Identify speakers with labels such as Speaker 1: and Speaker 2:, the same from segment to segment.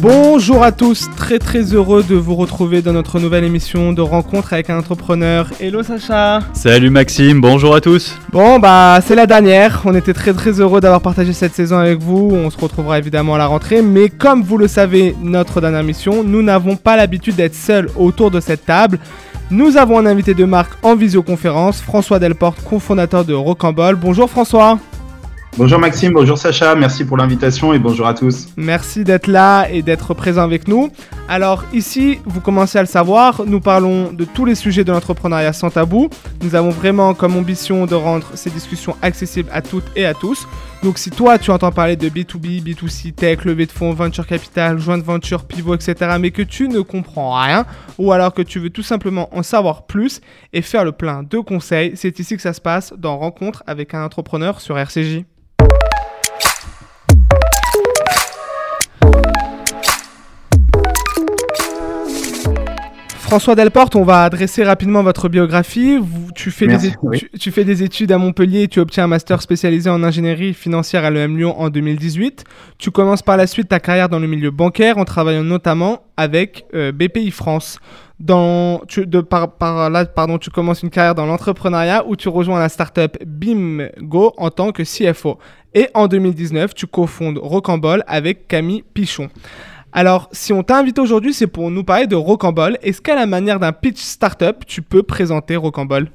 Speaker 1: Bonjour à tous, très très heureux de vous retrouver dans notre nouvelle émission de rencontre avec un entrepreneur. Hello Sacha.
Speaker 2: Salut Maxime, bonjour à tous.
Speaker 1: Bon bah c'est la dernière, on était très très heureux d'avoir partagé cette saison avec vous, on se retrouvera évidemment à la rentrée, mais comme vous le savez, notre dernière mission, nous n'avons pas l'habitude d'être seuls autour de cette table. Nous avons un invité de marque en visioconférence, François Delporte, cofondateur de Rocambole. Bonjour François
Speaker 3: Bonjour Maxime, bonjour Sacha, merci pour l'invitation et bonjour à tous.
Speaker 1: Merci d'être là et d'être présent avec nous. Alors ici, vous commencez à le savoir, nous parlons de tous les sujets de l'entrepreneuriat sans tabou. Nous avons vraiment comme ambition de rendre ces discussions accessibles à toutes et à tous. Donc si toi tu entends parler de B2B, B2C, tech, levée de fonds, venture capital, joint venture, pivot, etc. mais que tu ne comprends rien, ou alors que tu veux tout simplement en savoir plus et faire le plein de conseils, c'est ici que ça se passe dans Rencontre avec un entrepreneur sur RCJ. François Delporte, on va adresser rapidement votre biographie. tu, fais des tu, fais des études à Montpellier et tu obtiens un master spécialisé en ingénierie financière à l'EM Lyon en 2018. Tu commences par la suite ta carrière dans le milieu bancaire en travaillant notamment avec euh, BPI France. Dans, tu, de, par, là, pardon, tu commences une carrière dans l'entrepreneuriat où tu rejoins la startup BIMGO en tant que CFO. Et en 2019, tu cofondes Rocambole avec Camille Pichon. Alors, si on t'a invité aujourd'hui, c'est pour nous parler de Rocambole. Est-ce qu'à la manière d'un pitch startup, tu peux présenter Rocambole?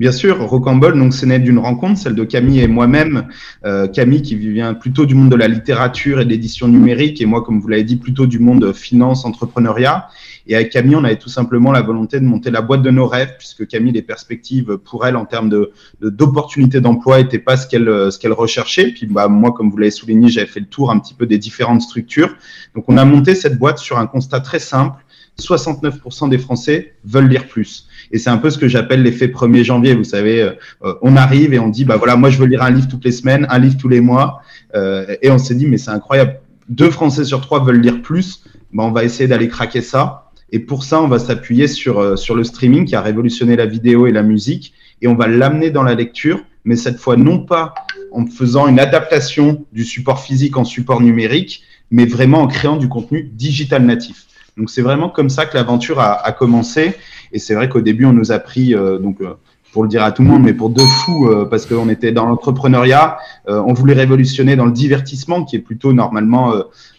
Speaker 3: Bien sûr, Rocambole, donc c'est né d'une rencontre, celle de Camille et moi-même. Euh, Camille qui vient plutôt du monde de la littérature et de l'édition numérique, et moi, comme vous l'avez dit, plutôt du monde finance, entrepreneuriat. Et avec Camille, on avait tout simplement la volonté de monter la boîte de nos rêves, puisque Camille, les perspectives pour elle en termes de d'opportunités d'emploi n'étaient pas ce qu'elle ce qu'elle recherchait. Puis bah moi, comme vous l'avez souligné, j'avais fait le tour un petit peu des différentes structures. Donc on a monté cette boîte sur un constat très simple 69% des Français veulent lire plus. Et c'est un peu ce que j'appelle l'effet 1er janvier. Vous savez, euh, euh, on arrive et on dit, bah voilà, moi je veux lire un livre toutes les semaines, un livre tous les mois. Euh, et on s'est dit, mais c'est incroyable. Deux Français sur trois veulent lire plus. Bah, on va essayer d'aller craquer ça. Et pour ça, on va s'appuyer sur, sur le streaming qui a révolutionné la vidéo et la musique. Et on va l'amener dans la lecture, mais cette fois non pas en faisant une adaptation du support physique en support numérique, mais vraiment en créant du contenu digital natif. Donc c'est vraiment comme ça que l'aventure a, commencé. Et c'est vrai qu'au début, on nous a pris, euh, donc euh, pour le dire à tout le monde, mais pour deux fous, euh, parce qu'on était dans l'entrepreneuriat, on voulait révolutionner dans le divertissement, qui est plutôt normalement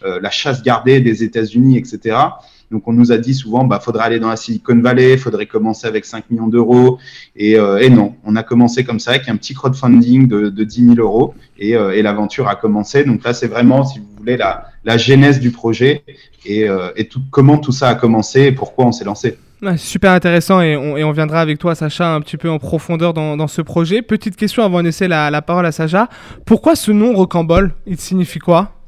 Speaker 3: la chasse gardée des États-Unis, etc. Donc on nous a dit souvent, bah faudrait aller dans la Silicon Valley, faudrait commencer avec 5 millions d'euros. Et, et, non, on a commencé comme ça avec un petit crowdfunding de, de 10 000 euros et, et l'aventure a commencé. Donc là, c'est vraiment, si vous voulez, la, genèse du projet et, euh, comment tout ça a commencé et pourquoi on s'est lancé.
Speaker 1: super intéressant et on, viendra avec toi, Sacha, un petit peu en profondeur dans, ce projet. Petite question avant de laisser la, la parole à Sacha. Pourquoi ce nom Rocambole? Il signifie quoi?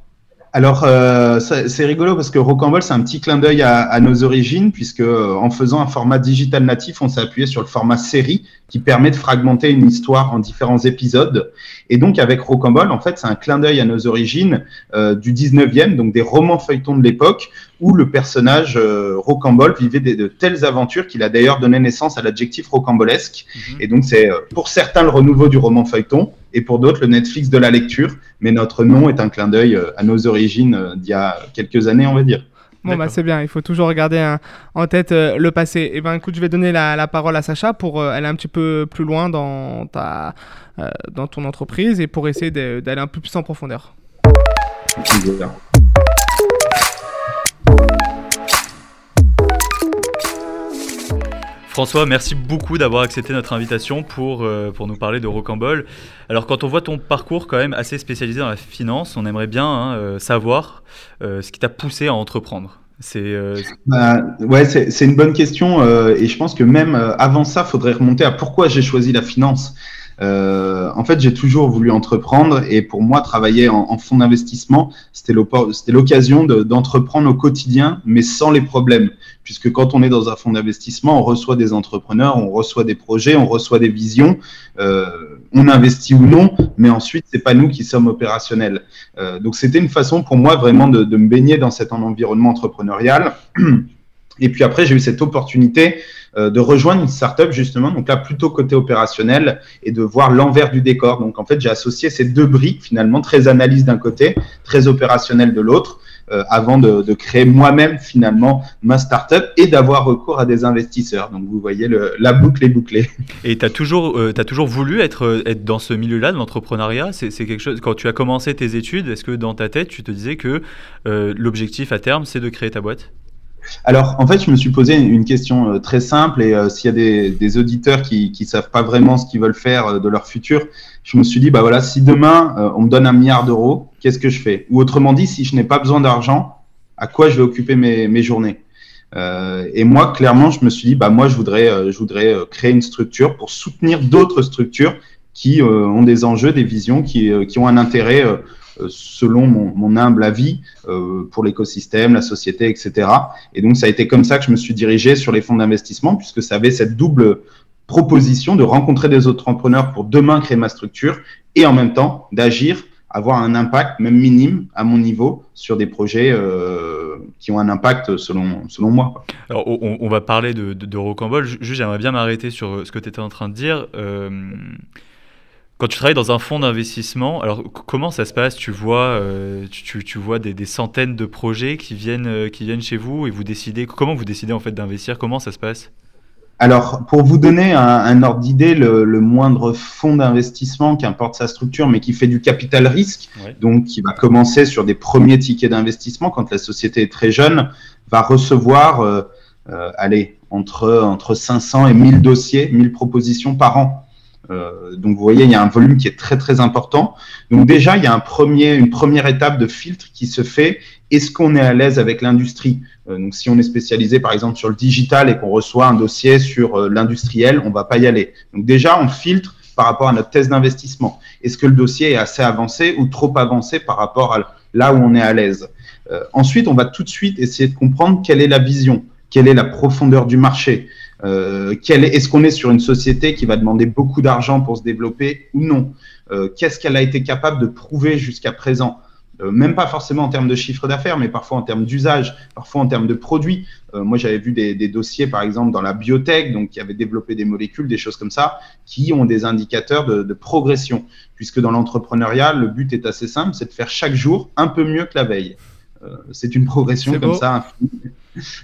Speaker 3: Alors, euh, c'est rigolo parce que Rocambole, c'est un petit clin d'œil à, à, nos origines, puisque euh, en faisant un format digital natif, on s'est appuyé sur le format série qui permet de fragmenter une histoire en différents épisodes. Et donc, avec Rocambole, en fait, c'est un clin d'œil à nos origines euh, du 19e, donc des romans feuilletons de l'époque, où le personnage euh, Rocambole vivait de telles aventures qu'il a d'ailleurs donné naissance à l'adjectif rocambolesque. Mhm. Et donc, c'est pour certains le renouveau du roman feuilleton, et pour d'autres le Netflix de la lecture. Mais notre nom est un clin d'œil euh, à nos origines euh, d'il y a quelques années, on va dire.
Speaker 1: Bon, bah c'est bien, il faut toujours regarder en tête euh, le passé. Et eh ben écoute, je vais donner la, parole à Sacha pour aller un petit peu plus loin dans, ta, dans ton entreprise et pour essayer d'aller un peu plus en profondeur.
Speaker 2: François, merci beaucoup d'avoir accepté notre invitation pour, euh, pour nous parler de Rocambole. Alors quand on voit ton parcours quand même assez spécialisé dans la finance, on aimerait bien hein, euh, savoir euh, ce qui t'a poussé à entreprendre.
Speaker 3: C'est bah, ouais, c'est une bonne question et je pense que même avant ça, faudrait remonter à pourquoi j'ai choisi la finance. Euh, en fait, j'ai toujours voulu entreprendre et pour moi, travailler en, en fonds d'investissement, c'était l'occasion d'entreprendre au quotidien, mais sans les problèmes. Puisque quand on est dans un fonds d'investissement, on reçoit des entrepreneurs, on reçoit des projets, on reçoit des visions, euh, on investit ou non, mais ensuite, c'est pas nous qui sommes opérationnels. Euh, donc, c'était une façon pour moi vraiment de, de me baigner dans cet environnement entrepreneurial. Et puis après, j'ai eu cette opportunité euh, de rejoindre une startup justement, donc là plutôt côté opérationnel et de voir l'envers du décor. Donc en fait, j'ai associé ces deux briques finalement, très analyse d'un côté, très opérationnel de l'autre. Euh, avant de, créer moi-même finalement ma startup et d'avoir recours à des investisseurs. Donc vous voyez, la boucle est bouclée.
Speaker 2: Et tu as toujours, euh, toujours voulu être, être dans ce milieu-là, de l'entrepreneuriat? C'est quelque chose, quand tu as commencé tes études, est-ce que dans ta tête, tu te disais que l'objectif à terme, c'est de créer ta boîte?
Speaker 3: Alors, en fait, je me suis posé une question euh, très simple et euh, s'il y a des, auditeurs qui ne savent pas vraiment ce qu'ils veulent faire euh, de leur futur, je me suis dit, bah voilà, si demain on me donne un milliard d'euros, qu'est-ce que je fais? Ou autrement dit, si je n'ai pas besoin d'argent, à quoi je vais occuper mes, journées? Et moi, clairement, je me suis dit, bah moi, je voudrais, créer une structure pour soutenir d'autres structures qui ont des enjeux, des visions, qui, ont un intérêt selon mon, humble avis, euh, pour l'écosystème, la société, etc. Et donc, ça a été comme ça que je me suis dirigé sur les fonds d'investissement, puisque ça avait cette double proposition de rencontrer des autres entrepreneurs pour demain créer ma structure et en même temps d'agir, avoir un impact, même minime, à mon niveau, sur des projets euh, qui ont un impact selon, selon moi.
Speaker 2: Alors, on, va parler de, de, de. Juste, j'aimerais bien m'arrêter sur ce que tu étais en train de dire. Quand tu travailles dans un fonds d'investissement, alors comment ça se passe? Tu vois, euh, tu, tu, vois des, des, centaines de projets qui viennent, euh, qui viennent chez vous et vous décidez comment vous décidez en fait d'investir? Comment ça se passe?
Speaker 3: Alors, pour vous donner un, ordre d'idée, le, moindre fonds d'investissement, qu'importe sa structure, mais qui fait du capital risque, donc qui va commencer sur des premiers tickets d'investissement quand la société est très jeune, va recevoir, euh, allez, entre, entre 500 et 1000 dossiers, 1000 propositions par an. Euh, donc vous voyez, il y a un volume qui est très très important. Donc déjà, il y a une première étape de filtre qui se fait. Est-ce qu'on est à l'aise avec l'industrie? Euh, Donc si on est spécialisé par exemple sur le digital et qu'on reçoit un dossier sur euh, l'industriel, on va pas y aller. Donc déjà, on filtre par rapport à notre thèse d'investissement. Est-ce que le dossier est assez avancé ou trop avancé par rapport à là où on est à l'aise? Ensuite, on va tout de suite essayer de comprendre quelle est la vision, quelle est la profondeur du marché. Euh, est-ce qu'on est sur une société qui va demander beaucoup d'argent pour se développer ou non? Euh, Qu'est-ce qu'elle a été capable de prouver jusqu'à présent? Euh, Même pas forcément en termes de chiffre d'affaires, mais parfois en termes d'usage, parfois en termes de produits. moi, j'avais vu des, dossiers, par exemple, dans la biotech, donc qui avaient développé des molécules, des choses comme ça, qui ont des indicateurs de, de progression. Puisque dans l'entrepreneuriat, le but est assez simple, c'est de faire chaque jour un peu mieux que la veille. c'est une progression comme ça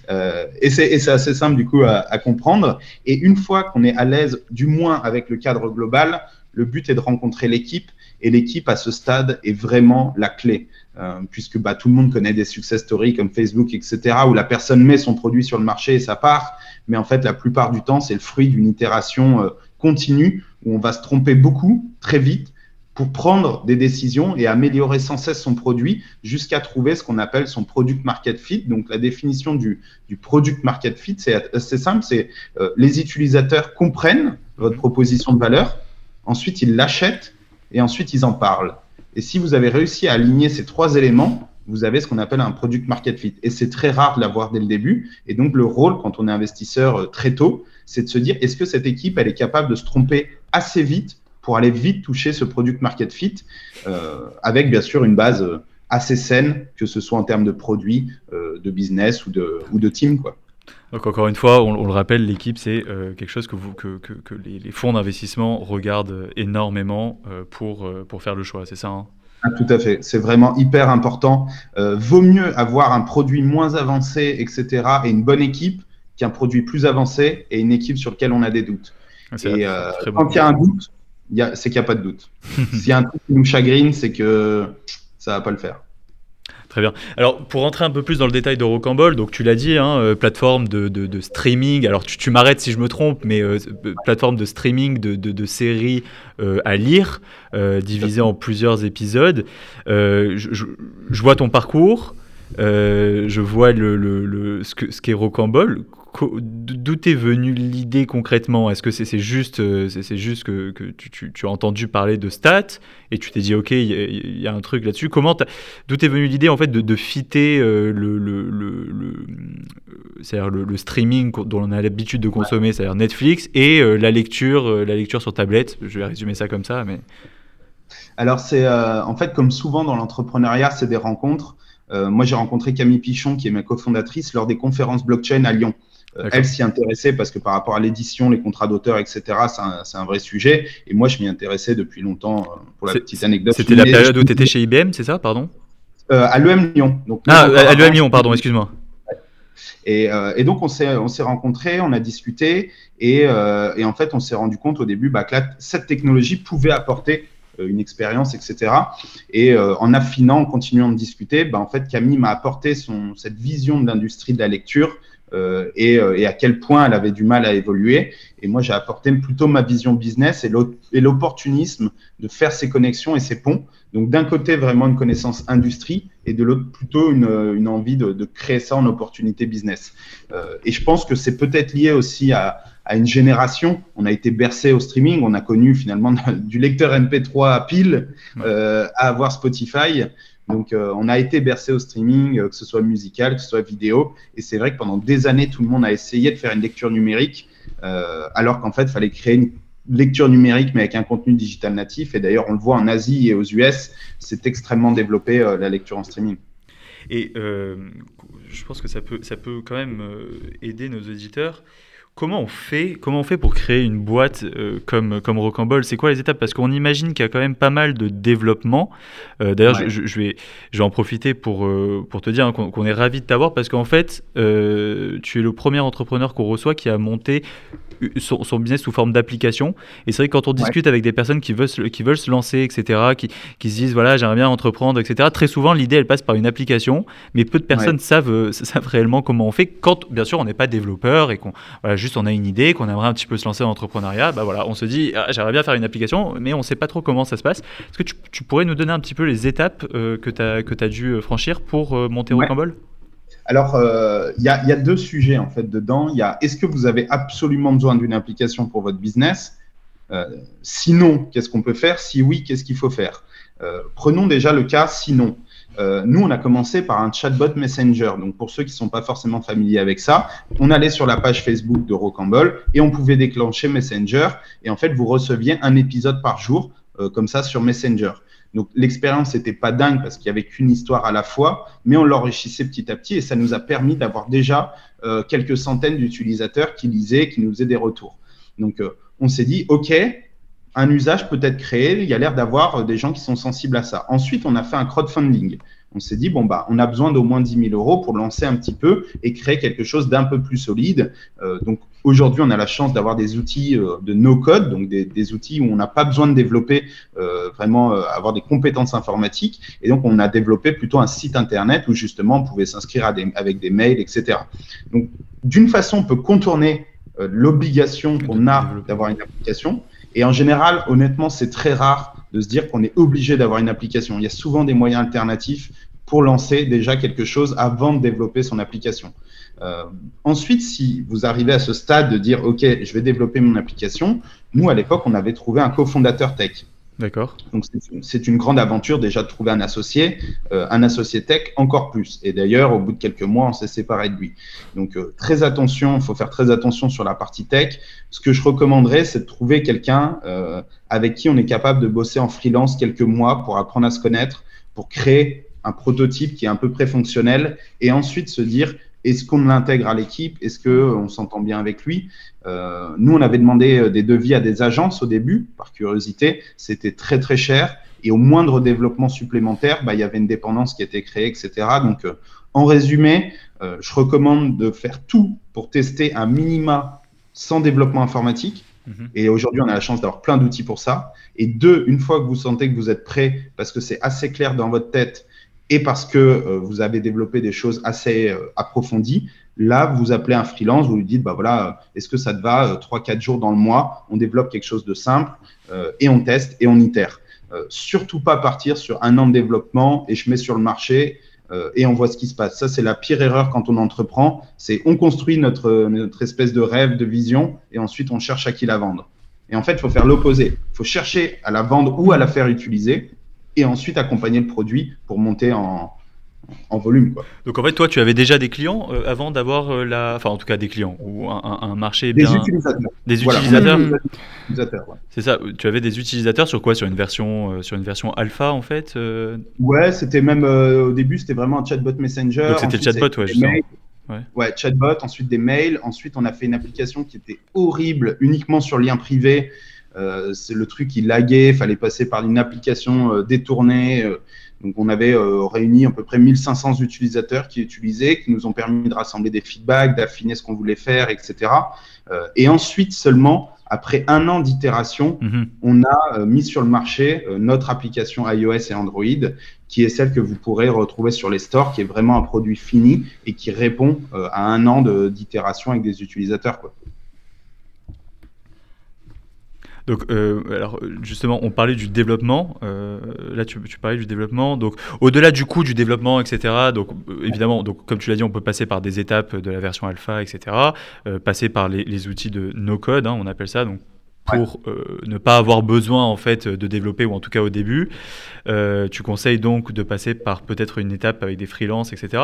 Speaker 3: euh, et c'est assez simple du coup à, comprendre. Et une fois qu'on est à l'aise, du moins avec le cadre global, le but est de rencontrer l'équipe. Et l'équipe à ce stade est vraiment la clé, euh, puisque bah, tout le monde connaît des success stories comme Facebook, etc., où la personne met son produit sur le marché et ça part. Mais en fait, la plupart du temps, c'est le fruit d'une itération euh, continue où on va se tromper beaucoup, très vite, pour prendre des décisions et améliorer sans cesse son produit jusqu'à trouver ce qu'on appelle son product market fit. Donc la définition du, du product market fit, c'est assez simple, c'est euh, les utilisateurs comprennent votre proposition de valeur, ensuite ils l'achètent et ensuite ils en parlent. Et si vous avez réussi à aligner ces trois éléments, vous avez ce qu'on appelle un product market fit. Et c'est très rare de l'avoir dès le début. Et donc le rôle, quand on est investisseur euh, très tôt, c'est de se dire, est-ce que cette équipe, elle est capable de se tromper assez vite pour aller vite toucher ce product market fit euh, avec bien sûr une base euh, assez saine, que ce soit en termes de produits, euh, de business ou de, ou de team. Quoi.
Speaker 2: Donc encore une fois, on, le rappelle, l'équipe, c'est quelque chose que, vous, que, que, les, fonds d'investissement regardent énormément pour, pour faire le choix, c'est ça hein?
Speaker 3: Ah, tout à fait, c'est vraiment hyper important. vaut mieux avoir un produit moins avancé, etc., et une bonne équipe qu'un produit plus avancé et une équipe sur laquelle on a des doutes. Ah, et quand il y a un doute, c'est qu'il n'y a pas de doute. S'il y a un truc qui nous chagrine, c'est que ça va pas le faire.
Speaker 2: Très bien. Alors, pour rentrer un peu plus dans le détail de Rocambole, donc tu l'as dit, hein, euh, plateforme de, de, streaming. Alors, tu, m'arrêtes si je me trompe, mais euh, euh, plateforme de streaming de, de séries à lire, divisée en plusieurs épisodes. Je, je, vois ton parcours. Je vois le, le, le ce qu'est ce Rocambole. D'où est venue l'idée concrètement? Est-ce que c'est juste, euh, c'est juste que, tu, as entendu parler de stats et tu t'es dit ok, il y, a un truc là-dessus? Comment d'où est venue l'idée en fait de, fitter euh, le, le, le, streaming dont on a l'habitude de consommer, c'est-à-dire Netflix, et euh, la lecture, la lecture sur tablette? Je vais résumer ça comme ça, mais.
Speaker 3: Alors c'est en fait comme souvent dans l'entrepreneuriat, c'est des rencontres. Moi, j'ai rencontré Camille Pichon, qui est ma cofondatrice, lors des conférences blockchain à Lyon. elle s'y intéressait parce que par rapport à l'édition, les contrats d'auteur, etc., c'est un, vrai sujet. Et moi, je m'y intéressais depuis longtemps. pour la petite anecdote.
Speaker 2: C'était la période où tu étais chez IBM, c'est ça, pardon?
Speaker 3: À l'EM Lyon.
Speaker 2: Donc, ah, à l'EM Lyon, pardon, excuse-moi.
Speaker 3: Euh, et, donc, on s'est, on s'est rencontrés, on a discuté, et, euh, et en fait, on s'est rendu compte au début bah, que cette technologie pouvait apporter euh, une expérience, etc. Et en affinant, en continuant de discuter, bah, en fait, Camille m'a apporté son, cette vision de l'industrie de la lecture et, et, à quel point elle avait du mal à évoluer. Et moi, j'ai apporté plutôt ma vision business et l'opportunisme de faire ces connexions et ces ponts. Donc, d'un côté, vraiment une connaissance industrie et de l'autre, plutôt une, une envie de, de, créer ça en opportunité business. Euh, et je pense que c'est peut-être lié aussi à, à, une génération. On a été bercé au streaming. On a connu finalement du lecteur MP3 à pile euh, à avoir Spotify. Donc, euh, on a été bercé au streaming, euh, que ce soit musical, que ce soit vidéo. Et c'est vrai que pendant des années, tout le monde a essayé de faire une lecture numérique, alors qu'en fait, il fallait créer une lecture numérique, mais avec un contenu digital natif. Et d'ailleurs, on le voit en Asie et aux US, c'est extrêmement développé la lecture en streaming.
Speaker 2: Et je pense que ça peut, ça peut quand même aider nos auditeurs. Comment on fait, comment on fait pour créer une boîte comme, comme Rocambole? C'est quoi les étapes? Parce qu'on imagine qu'il y a quand même pas mal de développement. D'ailleurs, je, je, vais, je vais en profiter pour, pour te dire hein, qu'on est ravi de t'avoir parce qu'en fait, tu es le premier entrepreneur qu'on reçoit qui a monté son, business sous forme d'application. Et c'est vrai que quand on discute avec des personnes qui veulent, se, qui veulent se lancer, etc., qui, qui se disent, voilà, j'aimerais bien entreprendre, etc., très souvent, l'idée, elle passe par une application, mais peu de personnes savent, euh, savent réellement comment on fait quand, bien sûr, on n'est pas développeur et qu'on, voilà, juste on a une idée, qu'on aimerait un petit peu se lancer dans l'entrepreneuriat, bah voilà, on se dit, ah, j'aimerais bien faire une application, mais on ne sait pas trop comment ça se passe. Est-ce que tu, tu, pourrais nous donner un petit peu les étapes euh, que tu as, as, dû euh, franchir pour monter ouais. Rocambole?
Speaker 3: Alors, euh, il y, a, deux sujets en fait dedans. Il y a est-ce que vous avez absolument besoin d'une application pour votre business? Euh, Sinon, qu'est-ce qu'on peut faire? Si oui, qu'est-ce qu'il faut faire? Euh, Prenons déjà le cas sinon. nous, on a commencé par un chatbot Messenger. Donc, pour ceux qui ne sont pas forcément familiers avec ça, on allait sur la page Facebook de Rocambole et on pouvait déclencher Messenger. Et en fait, vous receviez un épisode par jour, comme ça, sur Messenger. Donc l'expérience n'était pas dingue parce qu'il n'y avait qu'une histoire à la fois, mais on l'enrichissait petit à petit et ça nous a permis d'avoir déjà euh, quelques centaines d'utilisateurs qui lisaient, qui nous faisaient des retours. Donc euh, on s'est dit, OK, un usage peut être créé, il y a l'air d'avoir euh, des gens qui sont sensibles à ça. Ensuite, on a fait un crowdfunding on s'est dit, bon, bah, on a besoin d'au moins 10 000 euros pour lancer un petit peu et créer quelque chose d'un peu plus solide. Donc, aujourd'hui, on a la chance d'avoir des outils de no-code, donc des, outils où on n'a pas besoin de développer vraiment euh, avoir des compétences informatiques. Et donc, on a développé plutôt un site internet où justement, on pouvait s'inscrire avec des mails, etc. Donc, d'une façon, on peut contourner euh, l'obligation qu'on a d'avoir une application. Et en général, honnêtement, c'est très rare de se dire qu'on est obligé d'avoir une application. Il y a souvent des moyens alternatifs pour lancer déjà quelque chose avant de développer son application. Euh, ensuite, si vous arrivez à ce stade de dire, OK, je vais développer mon application, nous, à l'époque, on avait trouvé un cofondateur tech.
Speaker 2: D'accord.
Speaker 3: Donc c'est une grande aventure déjà de trouver un associé, euh, un associé tech encore plus. Et d'ailleurs, au bout de quelques mois, on s'est séparé de lui. Donc euh, très attention, il faut faire très attention sur la partie tech. Ce que je recommanderais, c'est de trouver quelqu'un euh, avec qui on est capable de bosser en freelance quelques mois pour apprendre à se connaître, pour créer un prototype qui est un peu préfonctionnel et ensuite se dire est-ce qu'on l'intègre à l'équipe? Est-ce qu'on s'entend bien avec lui? Euh, Nous, on avait demandé euh, des devis à des agences au début, par curiosité. C'était très, très cher. Et au moindre développement supplémentaire, bah, il y avait une dépendance qui était créée, etc. Donc, euh, en résumé, euh, je recommande de faire tout pour tester un minima sans développement informatique. Mhm. Et aujourd'hui, on a la chance d'avoir plein d'outils pour ça. Et deux, une fois que vous sentez que vous êtes prêt, parce que c'est assez clair dans votre tête, et parce que euh, vous avez développé des choses assez euh, approfondies, là, vous appelez un freelance, vous lui dites, bah voilà, euh, est-ce que ça te va, trois, quatre jours dans le mois, on développe quelque chose de simple et on teste et on itère. surtout pas partir sur un an de développement et je mets sur le marché et on voit ce qui se passe. Ça, c'est la pire erreur quand on entreprend. C'est on construit notre, notre espèce de rêve, de vision, et ensuite on cherche à qui la vendre. Et en fait, il faut faire l'opposé. Il faut chercher à la vendre ou à la faire utiliser et ensuite accompagner le produit pour monter en, en volume. Quoi.
Speaker 2: Donc en fait, toi, tu avais déjà des clients euh, avant d'avoir euh, la, enfin en tout cas des clients ou un, marché
Speaker 3: bien. Des utilisateurs.
Speaker 2: Des utilisateurs. C'est ça. Tu avais des utilisateurs sur quoi? Sur une version, euh, sur une version alpha en fait.
Speaker 3: Ouais, c'était même au début, c'était vraiment un chatbot messenger.
Speaker 2: Donc c'était le chatbot, ouais.
Speaker 3: Ouais. ouais. chatbot, ensuite des mails, ensuite on a fait une application qui était horrible, uniquement sur lien privé. C'est le truc qui laguait, fallait passer par une application détournée. Donc, on avait euh, réuni à peu près 1500 utilisateurs qui utilisaient, qui nous ont permis de rassembler des feedbacks, d'affiner ce qu'on voulait faire, etc. Euh, et ensuite seulement, après un an d'itération, mhm. on a euh, mis sur le marché notre application iOS et Android, qui est celle que vous pourrez retrouver sur les stores, qui est vraiment un produit fini et qui répond à un an d'itération avec des utilisateurs. Quoi.
Speaker 2: Donc, euh, alors justement, on parlait du développement. Euh, là, tu, parlais du développement. Donc, au-delà du coût du développement, etc. Donc, euh, évidemment, donc comme tu l'as dit, on peut passer par des étapes de la version alpha, etc. passer par les, outils de no-code, hein, on appelle ça. Donc, pour euh, ne pas avoir besoin en fait de développer ou en tout cas au début. Euh, tu conseilles donc de passer par peut-être une étape avec des freelances, etc.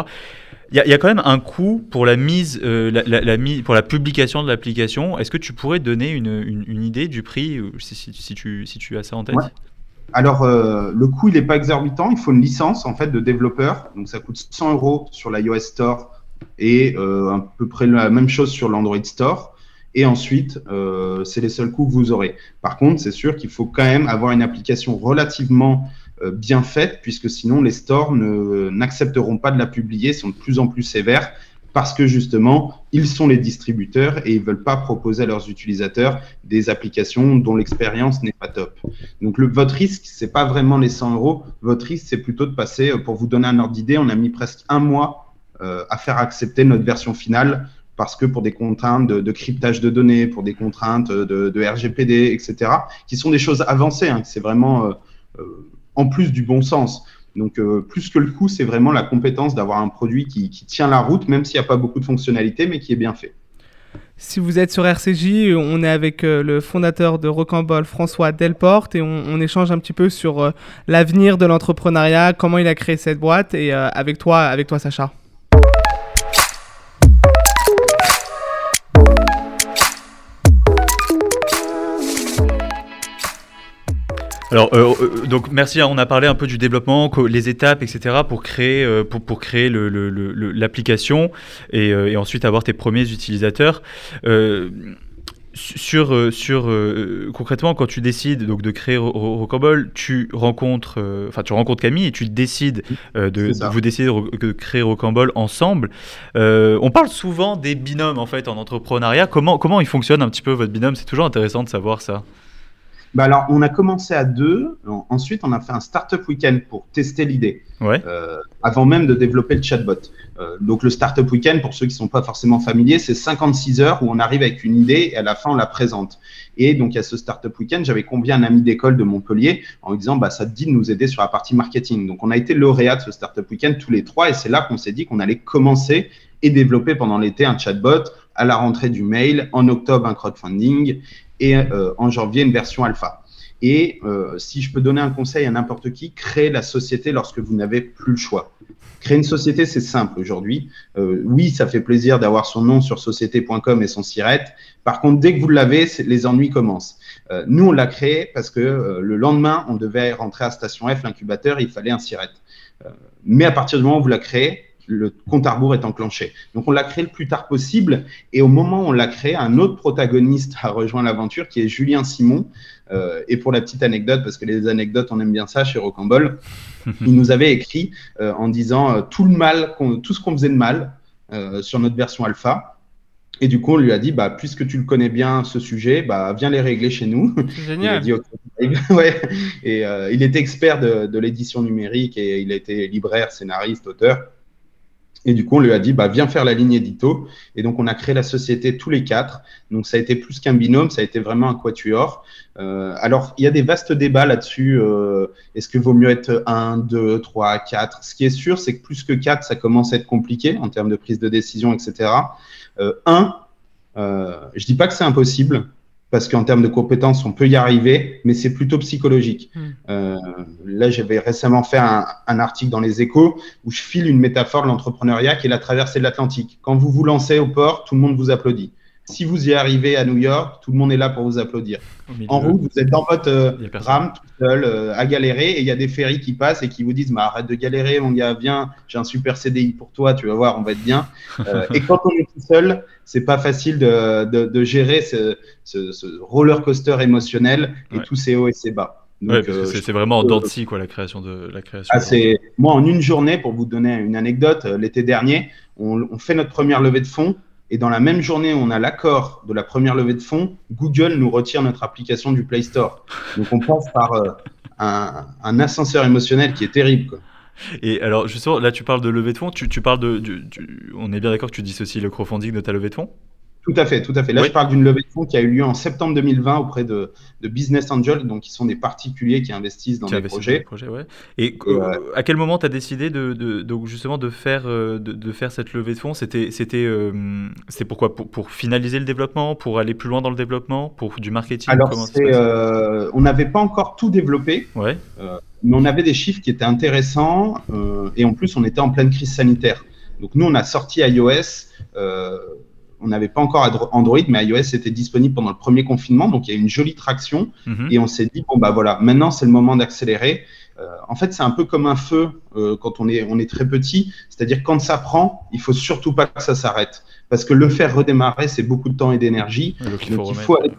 Speaker 2: Il y, a quand même un coût pour la mise, euh, la, pour la publication de l'application. Est-ce que tu pourrais donner une, idée du prix si, tu, si tu as ça en tête?
Speaker 3: Alors, le coût, il n'est pas exorbitant. Il faut une licence en fait de développeur. Donc, ça coûte 100 euros sur l'iOS Store et à peu près la même chose sur l'Android Store. Et ensuite, euh, c'est les seuls coûts que vous aurez. Par contre, c'est sûr qu'il faut quand même avoir une application relativement euh, bien faite, puisque sinon les stores n'accepteront pas de la publier, sont de plus en plus sévères, parce que justement, ils sont les distributeurs et ils ne veulent pas proposer à leurs utilisateurs des applications dont l'expérience n'est pas top. Donc, votre risque, c'est pas vraiment les 100 euros. Votre risque, c'est plutôt de passer, euh, pour vous donner un ordre d'idée, on a mis presque un mois à faire accepter notre version finale parce que pour des contraintes de, cryptage de données, pour des contraintes de, RGPD, etc., qui sont des choses avancées, hein, c'est vraiment euh, euh, en plus du bon sens. Donc, euh, plus que le coût, c'est vraiment la compétence d'avoir un produit qui, tient la route, même s'il n'y a pas beaucoup de fonctionnalités, mais qui est bien fait.
Speaker 1: Si vous êtes sur RCJ, on est avec le fondateur de Rocambole, François Delporte, et on, échange un petit peu sur l'avenir de l'entrepreneuriat, comment il a créé cette boîte, et avec toi, avec toi, Sacha.
Speaker 2: Alors, euh, euh, donc merci. Hein, on a parlé un peu du développement, les étapes, etc. pour créer, euh, pour, pour, créer l'application et, et, ensuite avoir tes premiers utilisateurs. sur, sur concrètement, quand tu décides donc de créer Rocambole, tu rencontres, enfin tu rencontres Camille et tu décides de, vous décidez de, créer Rocambole ensemble. on parle souvent des binômes en fait en entrepreneuriat. Comment comment il fonctionne un petit peu votre binôme? C'est toujours intéressant de savoir ça.
Speaker 3: Bah alors, on a commencé à deux. Ensuite, on a fait un startup week-end pour tester l'idée. Euh, avant même de développer le chatbot. Euh, donc, le startup week-end, pour ceux qui ne sont pas forcément familiers, c'est 56 heures où on arrive avec une idée et à la fin, on la présente. Et donc, il y a ce startup week-end, j'avais combien un ami d'école de Montpellier en lui disant, bah, ça te dit de nous aider sur la partie marketing. Donc, on a été lauréat de ce startup week-end tous les trois et c'est là qu'on s'est dit qu'on allait commencer et développer pendant l'été un chatbot à la rentrée du mail, en octobre un crowdfunding et euh, en janvier une version alpha. Et euh, si je peux donner un conseil à n'importe qui, créez la société lorsque vous n'avez plus le choix. Créer une société, c'est simple aujourd'hui. Euh, oui, ça fait plaisir d'avoir son nom sur société.com et son SIRET. Par contre, dès que vous l'avez, les ennuis commencent. nous, on l'a créé parce que le lendemain, on devait rentrer à Station F, l'incubateur, il fallait un SIRET. mais à partir du moment où vous la créez, le compte à rebours est enclenché. Donc on l'a créé le plus tard possible et au moment où on l'a créé, un autre protagoniste a rejoint l'aventure qui est Julien Simon. Euh, et pour la petite anecdote, parce que les anecdotes, on aime bien ça chez Rocambole, il nous avait écrit euh, en disant euh, tout le mal, tout ce qu'on faisait de mal sur notre version alpha. Et du coup, on lui a dit, bah, puisque tu le connais bien ce sujet, bah, viens les régler chez nous.
Speaker 1: Génial.
Speaker 3: Il a dit, ouais. Et il était expert de, de l'édition numérique et il a été libraire, scénariste, auteur. Et du coup, on lui a dit, bah, viens faire la ligne édito. Et donc, on a créé la société tous les quatre. Donc, ça a été plus qu'un binôme, ça a été vraiment un quatuor. Euh, alors, il y a des vastes débats là-dessus. Euh, est-ce que vaut mieux être 1, 2, 3, 4 Ce qui est sûr, c'est que plus que 4, ça commence à être compliqué en termes de prise de décision, etc. Euh, 1, euh, je dis pas que c'est impossible. Parce qu'en termes de compétences, on peut y arriver, mais c'est plutôt psychologique. Hmm. Euh, là, j'avais récemment fait un, un, article dans les échos où je file une métaphore de l'entrepreneuriat qui est la traversée de l'Atlantique. Quand vous vous lancez au port, tout le monde vous applaudit. Si vous y arrivez à New York, tout le monde est là pour vous applaudir. En route, vous êtes dans votre euh, rame tout seul euh, à galérer et il y a des ferries qui passent et qui vous disent bah, arrête de galérer, mon gars, viens, j'ai un super CDI pour toi, tu vas voir, on va être bien. Euh, et quand on est tout seul, c'est pas facile de, de, de gérer ce, ce, ce, roller coaster émotionnel et tous ces hauts et ces bas.
Speaker 2: c'est vraiment en dents quoi, la création de la création.
Speaker 3: Ah, moi, en une journée, pour vous donner une anecdote, l'été dernier, on, on fait notre première levée de fonds et dans la même journée on a l'accord de la première levée de fonds, Google nous retire notre application du Play Store. Donc on passe par euh, un, ascenseur émotionnel qui est terrible.
Speaker 2: Et alors justement, là tu parles de levée de fonds, tu, parles de... on est bien d'accord que tu dissocies le crowdfunding de ta levée de fonds?
Speaker 3: Tout à fait, tout à fait. Là, je parle d'une levée de fonds qui a eu lieu en septembre 2020 auprès de, Business Angels, donc qui sont des particuliers qui investissent dans des projets.
Speaker 2: Et, euh, à quel moment tu as décidé de, justement de faire, euh, de, faire cette levée de fonds? C'était euh, c'est pourquoi? Pour, pour, finaliser le développement, pour aller plus loin dans le développement, pour du marketing?
Speaker 3: Alors, on n'avait pas encore tout développé.
Speaker 2: Ouais.
Speaker 3: mais on avait des chiffres qui étaient intéressants et en plus on était en pleine crise sanitaire. Donc nous on a sorti iOS on n'avait pas encore Android, mais iOS était disponible pendant le premier confinement, donc il y a une jolie traction. Mhm. Et on s'est dit, bon, bah voilà, maintenant c'est le moment d'accélérer. Euh, en fait, c'est un peu comme un feu euh, quand on est, on est très petit, c'est-à-dire quand ça prend, il faut surtout pas que ça s'arrête. Parce que le faire redémarrer, c'est beaucoup de temps et d'énergie. Donc, il faut, aller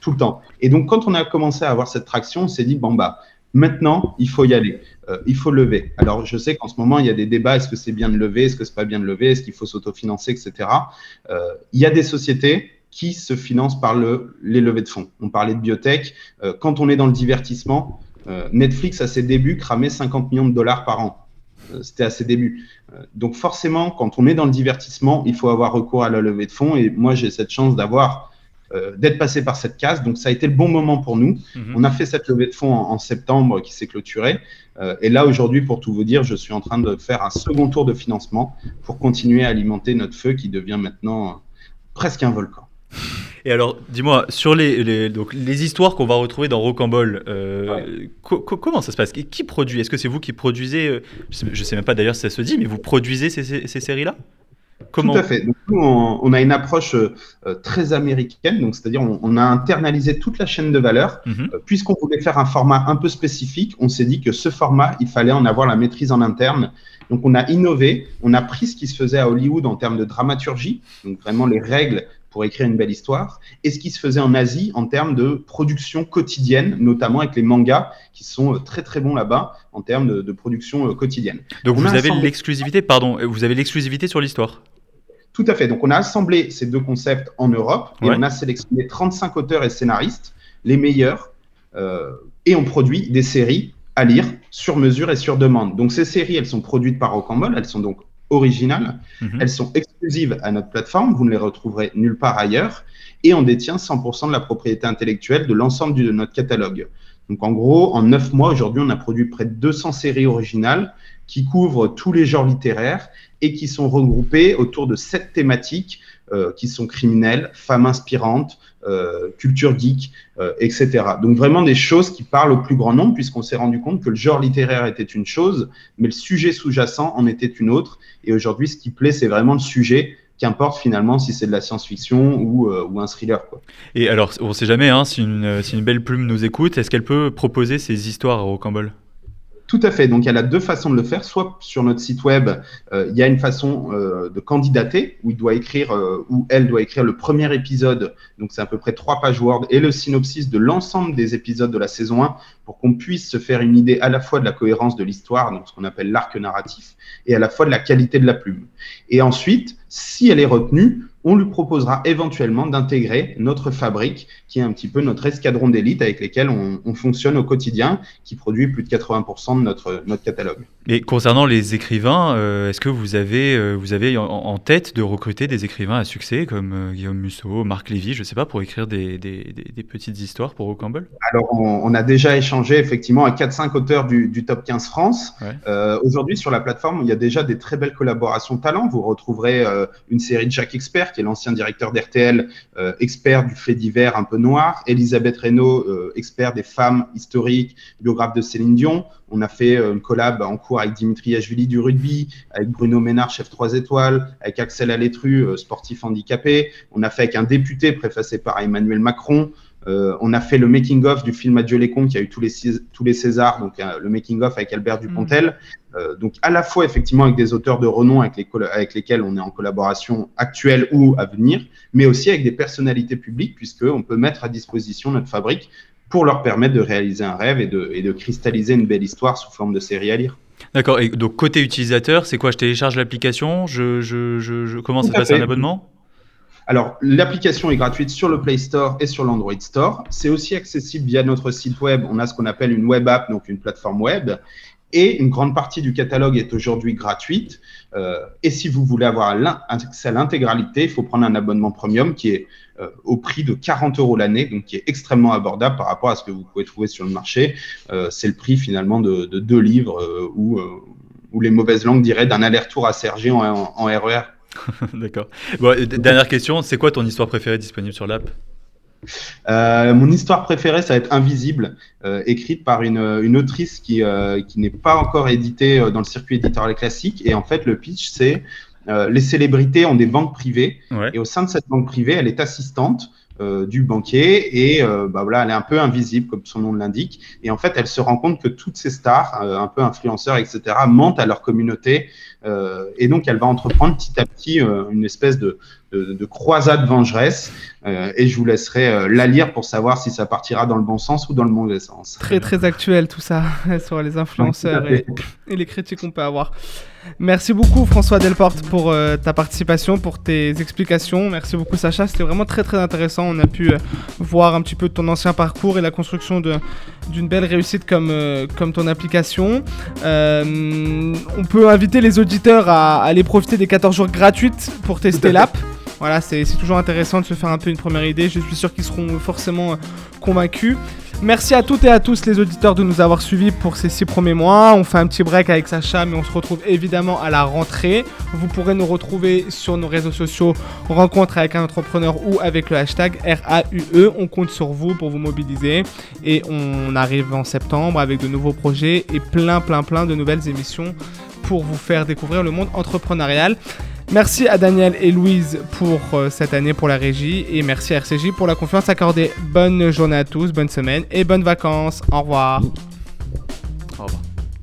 Speaker 3: tout le temps. Et donc, quand on a commencé à avoir cette traction, on s'est dit, bon, bah, Maintenant, il faut y aller. Euh, il faut lever. Alors, je sais qu'en ce moment, il y a des débats. Est-ce que c'est bien de lever? Est-ce que c'est pas bien de lever? Est-ce qu'il faut s'autofinancer, etc. Euh, il y a des sociétés qui se financent par le, les levées de fonds. On parlait de biotech. Euh, quand on est dans le divertissement, Netflix, à ses débuts, cramait 50 millions de dollars par an. C'était à ses débuts. donc, forcément, quand on est dans le divertissement, il faut avoir recours à la levée de fonds. Et moi, j'ai cette chance d'avoir d'être passé par cette case. Donc ça a été le bon moment pour nous. Mhm. On a fait cette levée de fonds en, septembre qui s'est clôturée. Euh, et là aujourd'hui, pour tout vous dire, je suis en train de faire un second tour de financement pour continuer à alimenter notre feu qui devient maintenant euh, presque un volcan.
Speaker 2: Et alors, dis-moi, sur les, donc, les histoires qu'on va retrouver dans Rocambole, comment ça se passe? Qui produit? Est-ce que c'est vous qui produisez Je ne sais, même pas d'ailleurs si ça se dit, mais vous produisez ces séries-là?
Speaker 3: Tout à fait. nous, on, a une approche euh, très américaine, donc c'est-à-dire on, a internalisé toute la chaîne de valeur. Mhm. Euh, puisqu'on voulait faire un format un peu spécifique, on s'est dit que ce format, il fallait en avoir la maîtrise en interne. Donc on a innové, on a pris ce qui se faisait à Hollywood en termes de dramaturgie, donc vraiment les règles pour écrire une belle histoire, et ce qui se faisait en Asie en termes de production quotidienne, notamment avec les mangas qui sont euh, très très bons là-bas en termes de, production quotidienne.
Speaker 2: Donc vous avez l'exclusivité, pardon, vous avez l'exclusivité sur l'histoire?
Speaker 3: Tout à fait. Donc, on a assemblé ces deux concepts en Europe et on a sélectionné 35 auteurs et scénaristes, les meilleurs, euh, et on produit des séries à lire sur mesure et sur demande. Donc, ces séries, elles sont produites par Rocambole, elles sont donc originales, mhm. elles sont exclusives à notre plateforme, vous ne les retrouverez nulle part ailleurs, et on détient 100% de la propriété intellectuelle de l'ensemble de notre catalogue. Donc, en gros, en neuf mois, aujourd'hui, on a produit près de 200 séries originales qui couvrent tous les genres littéraires et qui sont regroupés autour de sept thématiques euh, qui sont criminelles, femmes inspirantes, euh, culture geek, euh, etc. Donc vraiment des choses qui parlent au plus grand nombre, puisqu'on s'est rendu compte que le genre littéraire était une chose, mais le sujet sous-jacent en était une autre. Et aujourd'hui, ce qui plaît, c'est vraiment le sujet qu'importe finalement si c'est de la science-fiction ou, ou, un thriller. Quoi.
Speaker 2: Et alors, on ne sait jamais, hein, si, une, si, une, belle plume nous écoute, est-ce qu'elle peut proposer ces histoires à Rocambole?
Speaker 3: Tout à fait. Donc, il y a deux façons de le faire. Soit sur notre site web, euh, il y a une façon euh, de candidater où il doit écrire, euh, ou elle doit écrire le premier épisode. Donc, c'est à peu près trois pages Word et le synopsis de l'ensemble des épisodes de la saison 1 pour qu'on puisse se faire une idée à la fois de la cohérence de l'histoire, donc ce qu'on appelle l'arc narratif, et à la fois de la qualité de la plume. Et ensuite, si elle est retenue, on lui proposera éventuellement d'intégrer notre fabrique, qui est un petit peu notre escadron d'élite avec lesquels on, fonctionne au quotidien, qui produit plus de 80% de notre, notre catalogue.
Speaker 2: Et concernant les écrivains, euh, est-ce que vous avez, euh, vous avez en, tête de recruter des écrivains à succès comme euh, Guillaume Musso, Marc Lévy, je ne sais pas, pour écrire des, des, petites histoires pour Campbell
Speaker 3: Alors, on, a déjà échangé échangé effectivement avec 4-5 auteurs du, top 15 France. Euh, aujourd'hui, sur la plateforme, il y a déjà des très belles collaborations talents. Vous retrouverez euh, une série de Jacques Expert, qui est l'ancien directeur d'RTL, expert du fait divers un peu noir. Elisabeth Reynaud, expert des femmes historiques, biographe de Céline Dion. On a fait une collab en cours avec Dimitri Ashvili du rugby, avec Bruno Ménard, chef 3 étoiles, avec Axel Alétru, sportif handicapé. On a fait avec un député préfacé par Emmanuel Macron. Euh, on a fait le making-of du film Adieu les cons qui a eu tous les, tous les Césars, donc euh, le making-of avec Albert Dupontel. Mm. Euh, donc à la fois effectivement avec des auteurs de renom avec, les avec, lesquels on est en collaboration actuelle ou à venir, mais aussi avec des personnalités publiques puisqu'on peut mettre à disposition notre fabrique pour leur permettre de réaliser un rêve et de, et de cristalliser une belle histoire sous forme de série à lire.
Speaker 2: D'accord. Et donc côté utilisateur, c'est quoi? Je télécharge l'application, je, je, je, commence à passer un abonnement?
Speaker 3: Alors, l'application est gratuite sur le Play Store et sur l'Android Store. C'est aussi accessible via notre site web. On a ce qu'on appelle une web app, donc une plateforme web. Et une grande partie du catalogue est aujourd'hui gratuite. Euh, et si vous voulez avoir accès à l'intégralité, il faut prendre un abonnement premium qui est euh, au prix de 40 euros l'année, donc qui est extrêmement abordable par rapport à ce que vous pouvez trouver sur le marché. Euh, c'est le prix finalement de, deux livres ou, les mauvaises langues diraient d'un aller-retour à Sergi en, en RER
Speaker 2: D'accord. dernière question, c'est quoi ton histoire préférée disponible sur l'app?
Speaker 3: Euh, mon histoire préférée, ça va être Invisible, euh, écrite par une, autrice qui, euh, qui n'est pas encore éditée dans le circuit éditorial classique. Et en fait, le pitch, c'est les célébrités ont des banques privées. Et au sein de cette banque privée, elle est assistante. du banquier et bah voilà, elle est un peu invisible comme son nom l'indique et en fait elle se rend compte que toutes ces stars, un peu influenceurs etc, mentent à leur communauté euh, et donc, elle va entreprendre petit à petit euh, une espèce de, de, croisade vengeresse. Euh, et je vous laisserai la lire pour savoir si ça partira dans le bon sens ou dans le mauvais sens.
Speaker 1: Très, très actuel tout ça sur les influenceurs et, les critiques qu'on peut avoir. Merci beaucoup François Delporte pour ta participation, pour tes explications. Merci beaucoup Sacha, c'était vraiment très très intéressant. On a pu voir un petit peu ton ancien parcours et la construction d'une belle réussite comme, comme ton application. on peut inviter les auditeurs à, aller profiter des 14 jours gratuites pour tester l'app. Voilà, c'est toujours intéressant de se faire un peu une première idée. Je suis sûr qu'ils seront forcément euh, convaincus. Merci à toutes et à tous les auditeurs de nous avoir suivis pour ces six premiers mois. On fait un petit break avec Sacha, mais on se retrouve évidemment à la rentrée. Vous pourrez nous retrouver sur nos réseaux sociaux Rencontre avec un entrepreneur ou avec le hashtag RAUE. On compte sur vous pour vous mobiliser. Et on arrive en septembre avec de nouveaux projets et plein, plein, plein de nouvelles émissions pour vous faire découvrir le monde entrepreneurial. Merci à Daniel et Louise pour euh, cette année pour la régie et merci à RCJ pour la confiance accordée. Bonne journée à tous, bonne semaine et bonnes vacances. Au revoir.